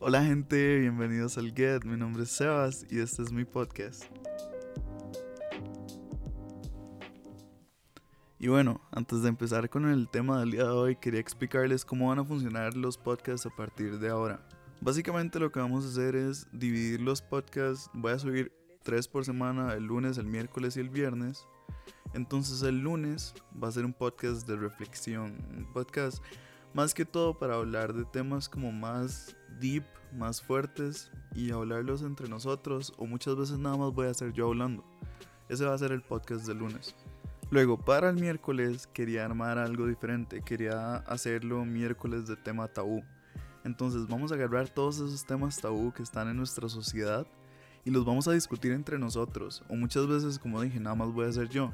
Hola gente, bienvenidos al Get, mi nombre es Sebas y este es mi podcast. Y bueno, antes de empezar con el tema del día de hoy, quería explicarles cómo van a funcionar los podcasts a partir de ahora. Básicamente lo que vamos a hacer es dividir los podcasts, voy a subir tres por semana, el lunes, el miércoles y el viernes. Entonces el lunes va a ser un podcast de reflexión, un podcast más que todo para hablar de temas como más deep, más fuertes y hablarlos entre nosotros o muchas veces nada más voy a ser yo hablando. Ese va a ser el podcast del lunes. Luego, para el miércoles quería armar algo diferente, quería hacerlo miércoles de tema tabú. Entonces vamos a agarrar todos esos temas tabú que están en nuestra sociedad y los vamos a discutir entre nosotros. O muchas veces, como dije, nada más voy a ser yo.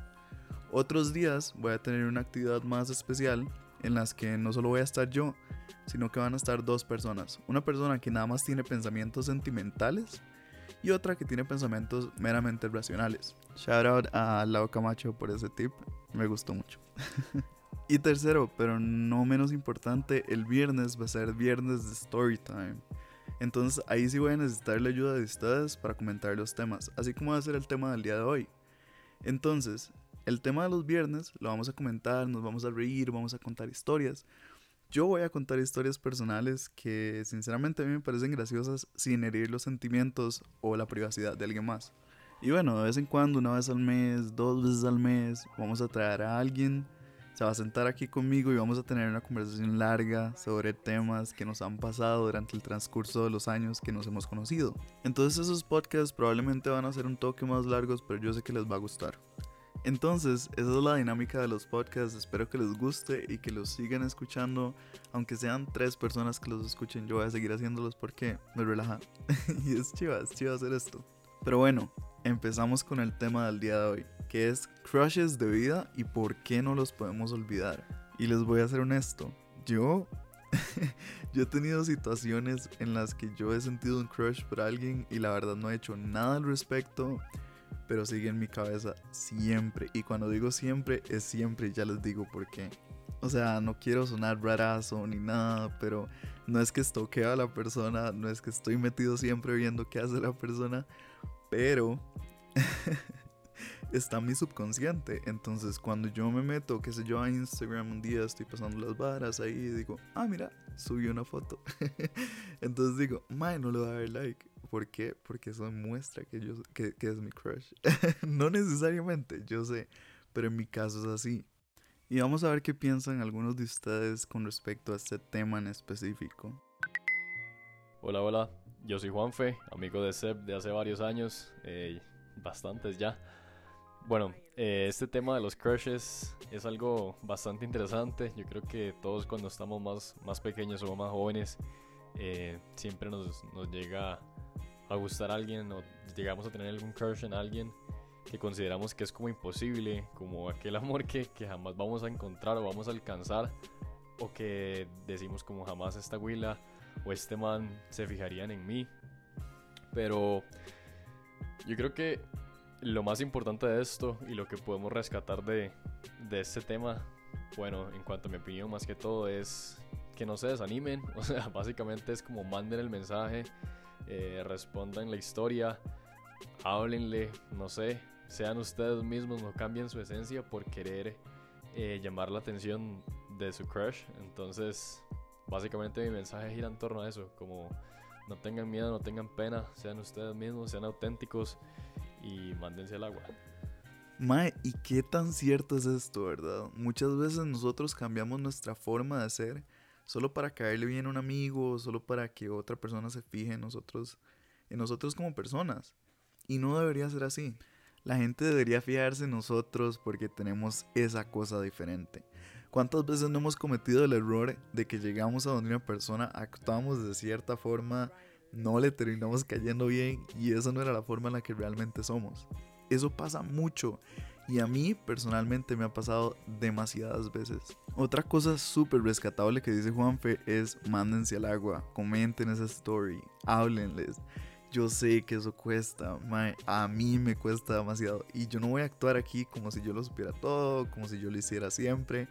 Otros días voy a tener una actividad más especial en las que no solo voy a estar yo, sino que van a estar dos personas. Una persona que nada más tiene pensamientos sentimentales y otra que tiene pensamientos meramente racionales. Shout out a Lau Camacho por ese tip, me gustó mucho. y tercero, pero no menos importante, el viernes va a ser viernes de story time. Entonces ahí sí voy a necesitar la ayuda de ustedes para comentar los temas, así como va a ser el tema del día de hoy. Entonces, el tema de los viernes lo vamos a comentar, nos vamos a reír, vamos a contar historias. Yo voy a contar historias personales que sinceramente a mí me parecen graciosas sin herir los sentimientos o la privacidad de alguien más. Y bueno, de vez en cuando, una vez al mes, dos veces al mes, vamos a traer a alguien, se va a sentar aquí conmigo y vamos a tener una conversación larga sobre temas que nos han pasado durante el transcurso de los años que nos hemos conocido. Entonces esos podcasts probablemente van a ser un toque más largos, pero yo sé que les va a gustar. Entonces, esa es la dinámica de los podcasts. Espero que les guste y que los sigan escuchando. Aunque sean tres personas que los escuchen, yo voy a seguir haciéndolos porque me relaja. y es chiva, es chiva hacer esto. Pero bueno, empezamos con el tema del día de hoy, que es crushes de vida y por qué no los podemos olvidar. Y les voy a ser honesto, yo yo he tenido situaciones en las que yo he sentido un crush por alguien y la verdad no he hecho nada al respecto pero sigue en mi cabeza siempre. Y cuando digo siempre, es siempre, ya les digo por qué. O sea, no quiero sonar rarazo ni nada, pero no es que estoqueo a la persona, no es que estoy metido siempre viendo qué hace la persona, pero está mi subconsciente. Entonces, cuando yo me meto, qué sé yo, a Instagram un día, estoy pasando las varas ahí y digo, ah, mira, subí una foto. Entonces digo, mae, no le voy a dar like. ¿Por qué? Porque eso muestra que, yo, que, que es mi crush. no necesariamente, yo sé, pero en mi caso es así. Y vamos a ver qué piensan algunos de ustedes con respecto a este tema en específico. Hola, hola, yo soy Juanfe, amigo de Seb de hace varios años, eh, bastantes ya. Bueno, eh, este tema de los crushes es algo bastante interesante. Yo creo que todos cuando estamos más, más pequeños o más jóvenes, eh, siempre nos, nos llega a gustar a alguien o llegamos a tener algún crush en alguien que consideramos que es como imposible, como aquel amor que, que jamás vamos a encontrar o vamos a alcanzar, o que decimos como jamás esta huila o este man se fijarían en mí. Pero yo creo que lo más importante de esto y lo que podemos rescatar de, de este tema, bueno, en cuanto a mi opinión más que todo es que no se desanimen, o sea, básicamente es como manden el mensaje eh, respondan la historia, háblenle, no sé, sean ustedes mismos, no cambien su esencia por querer eh, llamar la atención de su crush. Entonces, básicamente mi mensaje gira en torno a eso, como no tengan miedo, no tengan pena, sean ustedes mismos, sean auténticos y mándense al agua. Mae, ¿y qué tan cierto es esto, verdad? Muchas veces nosotros cambiamos nuestra forma de ser solo para caerle bien a un amigo, solo para que otra persona se fije en nosotros, en nosotros como personas. Y no debería ser así. La gente debería fijarse en nosotros porque tenemos esa cosa diferente. ¿Cuántas veces no hemos cometido el error de que llegamos a donde una persona, actuamos de cierta forma, no le terminamos cayendo bien y esa no era la forma en la que realmente somos? Eso pasa mucho y a mí personalmente me ha pasado demasiadas veces. Otra cosa súper rescatable que dice Juanfe es mándense al agua, comenten esa story, háblenles. Yo sé que eso cuesta, a mí me cuesta demasiado. Y yo no voy a actuar aquí como si yo lo supiera todo, como si yo lo hiciera siempre.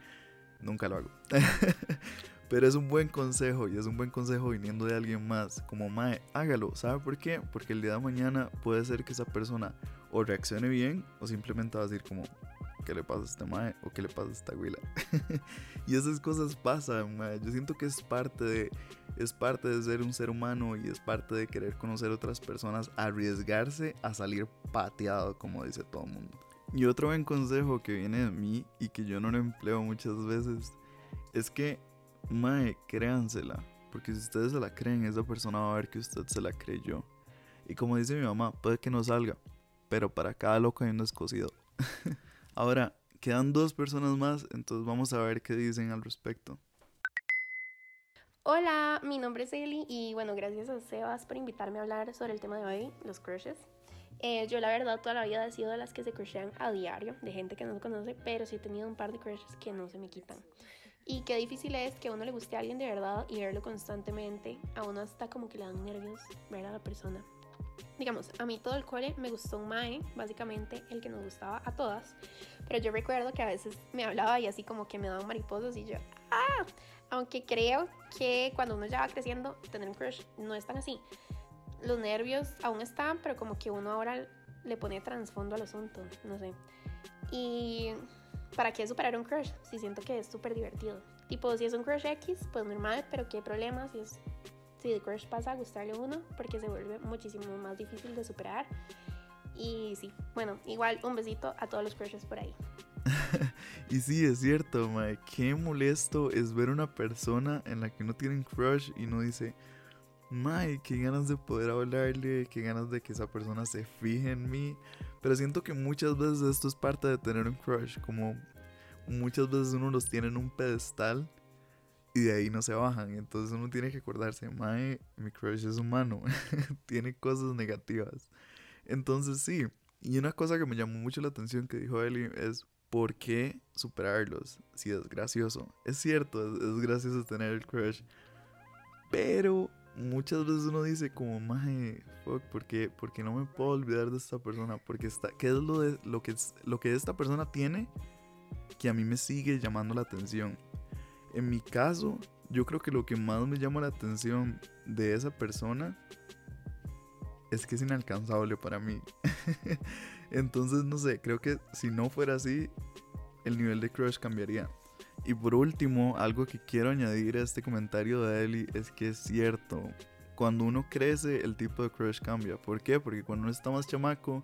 Nunca lo hago. Pero es un buen consejo y es un buen consejo viniendo de alguien más. Como Mae, hágalo. ¿Sabe por qué? Porque el día de mañana puede ser que esa persona o reaccione bien o simplemente va a decir como, ¿qué le pasa a este Mae? O ¿qué le pasa a esta Huila? y esas cosas pasan, Mae. Yo siento que es parte de, es parte de ser un ser humano y es parte de querer conocer otras personas, arriesgarse a salir pateado, como dice todo el mundo. Y otro buen consejo que viene de mí y que yo no lo empleo muchas veces es que Mae, créansela. Porque si ustedes se la creen, esa persona va a ver que usted se la creyó. Y como dice mi mamá, puede que no salga. Pero para cada loco hay un descosido. Ahora, quedan dos personas más, entonces vamos a ver qué dicen al respecto. Hola, mi nombre es Eli y bueno, gracias a Sebas por invitarme a hablar sobre el tema de hoy, los crushes. Eh, yo la verdad toda la vida he sido de las que se crushean a diario, de gente que no se conoce, pero sí he tenido un par de crushes que no se me quitan. Y qué difícil es que a uno le guste a alguien de verdad y verlo constantemente. A uno hasta como que le dan nervios ver a la persona. Digamos, a mí todo el cole me gustó un Mae, básicamente el que nos gustaba a todas. Pero yo recuerdo que a veces me hablaba y así como que me daban mariposas y yo, ¡ah! Aunque creo que cuando uno ya va creciendo, tener un crush no es tan así. Los nervios aún están, pero como que uno ahora le pone trasfondo al asunto, no sé. Y ¿para qué superar un crush? Si siento que es súper divertido. Tipo, si es un crush X, pues normal, pero qué problema si es si el crush pasa a gustarle uno, porque se vuelve muchísimo más difícil de superar. Y sí, bueno, igual un besito a todos los crushes por ahí. y sí, es cierto, mae. Qué molesto es ver una persona en la que no tienen crush y no dice, mae, qué ganas de poder hablarle, qué ganas de que esa persona se fije en mí. Pero siento que muchas veces esto es parte de tener un crush, como muchas veces uno los tiene en un pedestal y de ahí no se bajan. Entonces uno tiene que acordarse, mae, mi crush es humano, tiene cosas negativas. Entonces sí, y una cosa que me llamó mucho la atención que dijo Eli es, ¿por qué superarlos si es gracioso? Es cierto, es, es gracioso tener el crush, pero muchas veces uno dice como, maje, fuck, ¿por qué, no me puedo olvidar de esta persona? Porque está, ¿qué es lo, de, lo, que, lo que esta persona tiene que a mí me sigue llamando la atención? En mi caso, yo creo que lo que más me llama la atención de esa persona es que es inalcanzable para mí. Entonces, no sé, creo que si no fuera así, el nivel de crush cambiaría. Y por último, algo que quiero añadir a este comentario de Eli es que es cierto. Cuando uno crece, el tipo de crush cambia. ¿Por qué? Porque cuando uno está más chamaco,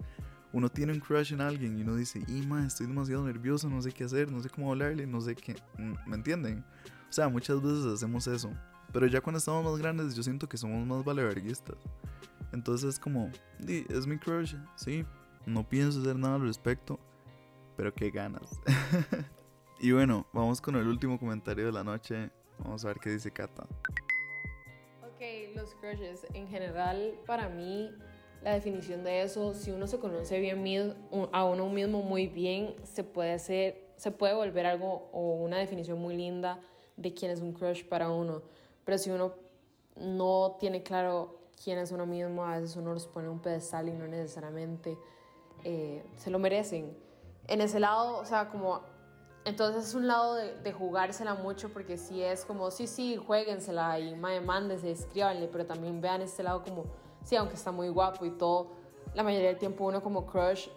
uno tiene un crush en alguien y uno dice, Ima, estoy demasiado nervioso, no sé qué hacer, no sé cómo hablarle, no sé qué. Mm, ¿Me entienden? O sea, muchas veces hacemos eso. Pero ya cuando estamos más grandes, yo siento que somos más valeverguistas. Entonces es como, es mi crush, sí. No pienso hacer nada al respecto, pero qué ganas. Y bueno, vamos con el último comentario de la noche. Vamos a ver qué dice Kata. Ok, los crushes. En general, para mí, la definición de eso, si uno se conoce bien a uno mismo muy bien, se puede hacer, se puede volver algo o una definición muy linda de quién es un crush para uno. Pero si uno no tiene claro quién es uno mismo, a veces uno los pone un pedestal y no necesariamente eh, se lo merecen. En ese lado, o sea, como entonces es un lado de, jugársela mucho porque si es como, sí, sí, jueguensela y madre, mándese, escríbanle, pero también vean este lado como, sí, aunque está muy guapo y todo, la mayoría del tiempo uno como crush,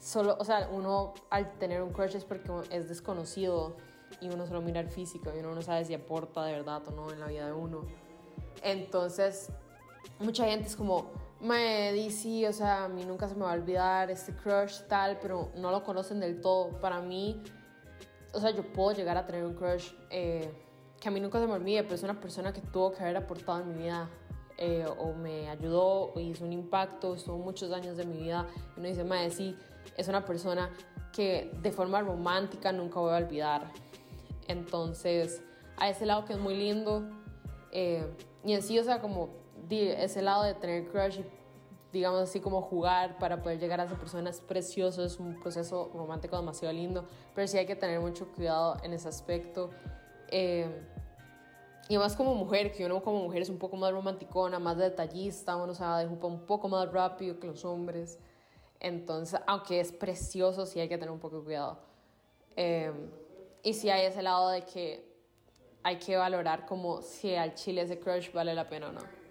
solo, o sea, uno al tener un crush es porque es desconocido y uno solo mira el físico y uno no sabe si aporta de verdad o no en la vida de uno. Entonces, mucha gente es como, me dice, o sea, a mí nunca se me va a olvidar este crush tal, pero no lo conocen del todo. Para mí o sea, yo puedo llegar a tener un crush eh, que a mí nunca se me olvide, pero es una persona que tuvo que haber aportado en mi vida. Eh, o me ayudó o hizo un impacto, estuvo muchos años de mi vida. Y uno dice, madre, sí, es una persona que de forma romántica nunca voy a olvidar. Entonces, a ese lado que es muy lindo. Eh, y en sí, o sea, como ese lado de tener crush y digamos así como jugar para poder llegar a esa persona es precioso, es un proceso romántico demasiado lindo, pero sí hay que tener mucho cuidado en ese aspecto. Eh, y más como mujer, que uno como mujer es un poco más romanticona, más detallista, uno se dejupa un poco más rápido que los hombres. Entonces, aunque es precioso, sí hay que tener un poco de cuidado. Eh, y sí hay ese lado de que hay que valorar como si al chile ese crush vale la pena o no.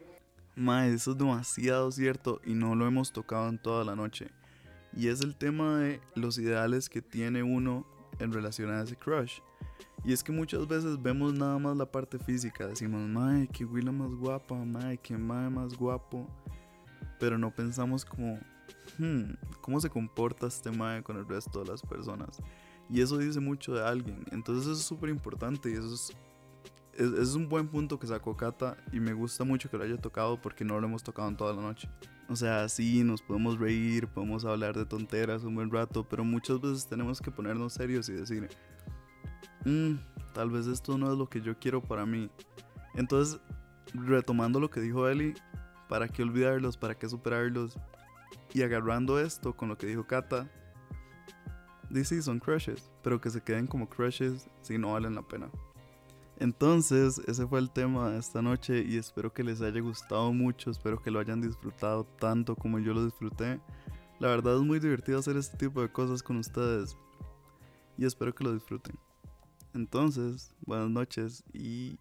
Mae, eso es demasiado cierto y no lo hemos tocado en toda la noche. Y es el tema de los ideales que tiene uno en relación a ese crush. Y es que muchas veces vemos nada más la parte física. Decimos, mae, que Willa más guapa, mae, que mae más guapo. Pero no pensamos como, hmm, ¿cómo se comporta este mae con el resto de las personas? Y eso dice mucho de alguien. Entonces eso es súper importante y eso es, es, un buen punto que sacó Kata y me gusta mucho que lo haya tocado porque no lo hemos tocado en toda la noche. O sea, sí, nos podemos reír, podemos hablar de tonteras un buen rato, pero muchas veces tenemos que ponernos serios y decir, mmm, tal vez esto no es lo que yo quiero para mí. Entonces, retomando lo que dijo Eli, ¿para qué olvidarlos? ¿Para qué superarlos? Y agarrando esto con lo que dijo Kata, dice son crushes, pero que se queden como crushes si no valen la pena. Entonces, ese fue el tema de esta noche y espero que les haya gustado mucho, espero que lo hayan disfrutado tanto como yo lo disfruté. La verdad es muy divertido hacer este tipo de cosas con ustedes y espero que lo disfruten. Entonces, buenas noches y